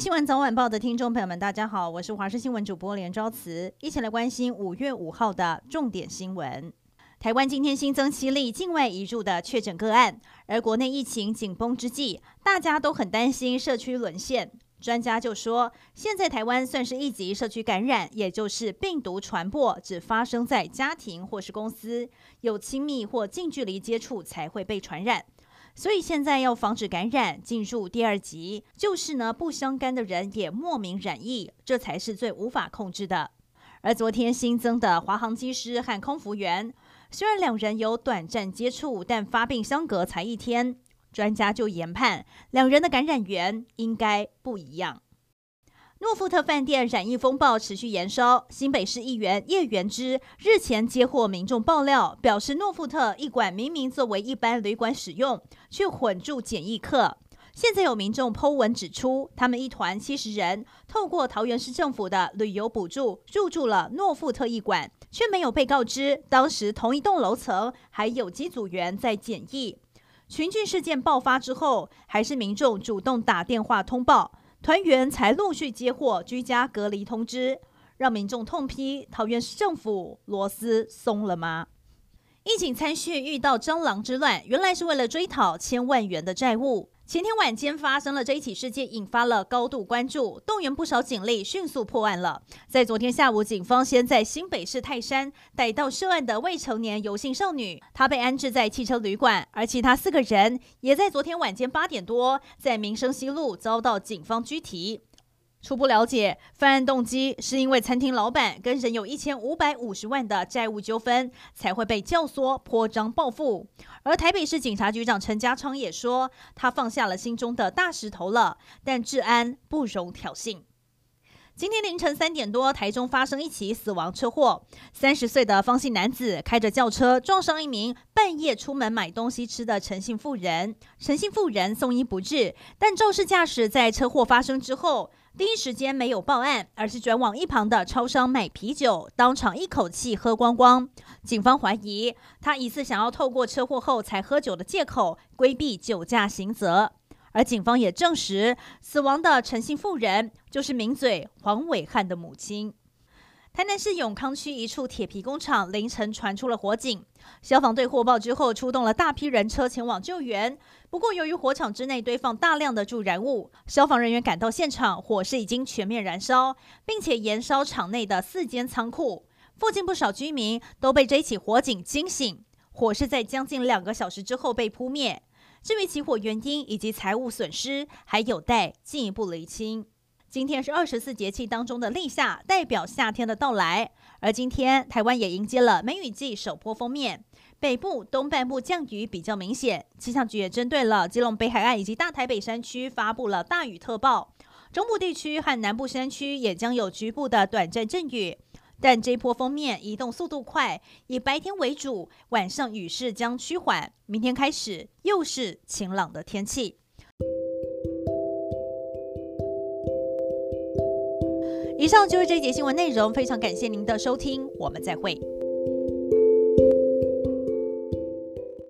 新闻早晚报的听众朋友们，大家好，我是华视新闻主播连昭慈，一起来关心五月五号的重点新闻。台湾今天新增七例境外移入的确诊个案，而国内疫情紧绷之际，大家都很担心社区沦陷。专家就说，现在台湾算是一级社区感染，也就是病毒传播只发生在家庭或是公司，有亲密或近距离接触才会被传染。所以现在要防止感染进入第二级，就是呢不相干的人也莫名染疫，这才是最无法控制的。而昨天新增的华航机师和空服员，虽然两人有短暂接触，但发病相隔才一天。专家就研判，两人的感染源应该不一样。诺富特饭店染疫风暴持续延烧，新北市议员叶元之日前接获民众爆料，表示诺富特一馆明明作为一般旅馆使用，却混住检疫客。现在有民众 PO 文指出，他们一团七十人透过桃园市政府的旅游补助入住了诺富特一馆，却没有被告知当时同一栋楼层还有机组员在检疫。群聚事件爆发之后，还是民众主动打电话通报，团员才陆续接获居家隔离通知，让民众痛批桃园市政府螺丝松了吗？一警参叙遇到蟑螂之乱，原来是为了追讨千万元的债务。前天晚间发生了这一起事件，引发了高度关注，动员不少警力，迅速破案了。在昨天下午，警方先在新北市泰山逮到涉案的未成年游姓少女，她被安置在汽车旅馆，而其他四个人也在昨天晚间八点多在民生西路遭到警方拘提。初步了解，犯案动机是因为餐厅老板跟人有一千五百五十万的债务纠纷，才会被教唆泼张报复。而台北市警察局长陈家昌也说，他放下了心中的大石头了，但治安不容挑衅。今天凌晨三点多，台中发生一起死亡车祸，三十岁的方姓男子开着轿车撞上一名半夜出门买东西吃的陈姓妇人，陈姓妇人送医不治，但肇事驾驶在车祸发生之后。第一时间没有报案，而是转往一旁的超商买啤酒，当场一口气喝光光。警方怀疑他疑似想要透过车祸后才喝酒的借口规避酒驾刑责，而警方也证实死亡的陈姓妇人就是名嘴黄伟汉的母亲。台南市永康区一处铁皮工厂凌晨传出了火警，消防队获报之后出动了大批人车前往救援。不过，由于火场之内堆放大量的助燃物，消防人员赶到现场，火势已经全面燃烧，并且延烧场内的四间仓库。附近不少居民都被这起火警惊醒。火势在将近两个小时之后被扑灭。至于起火原因以及财务损失，还有待进一步厘清。今天是二十四节气当中的立夏，代表夏天的到来。而今天台湾也迎接了梅雨季首波封面，北部东半部降雨比较明显。气象局也针对了基隆北海岸以及大台北山区发布了大雨特报，中部地区和南部山区也将有局部的短暂阵雨。但这波封面移动速度快，以白天为主，晚上雨势将趋缓。明天开始又是晴朗的天气。以上就是这一节新闻内容，非常感谢您的收听，我们再会。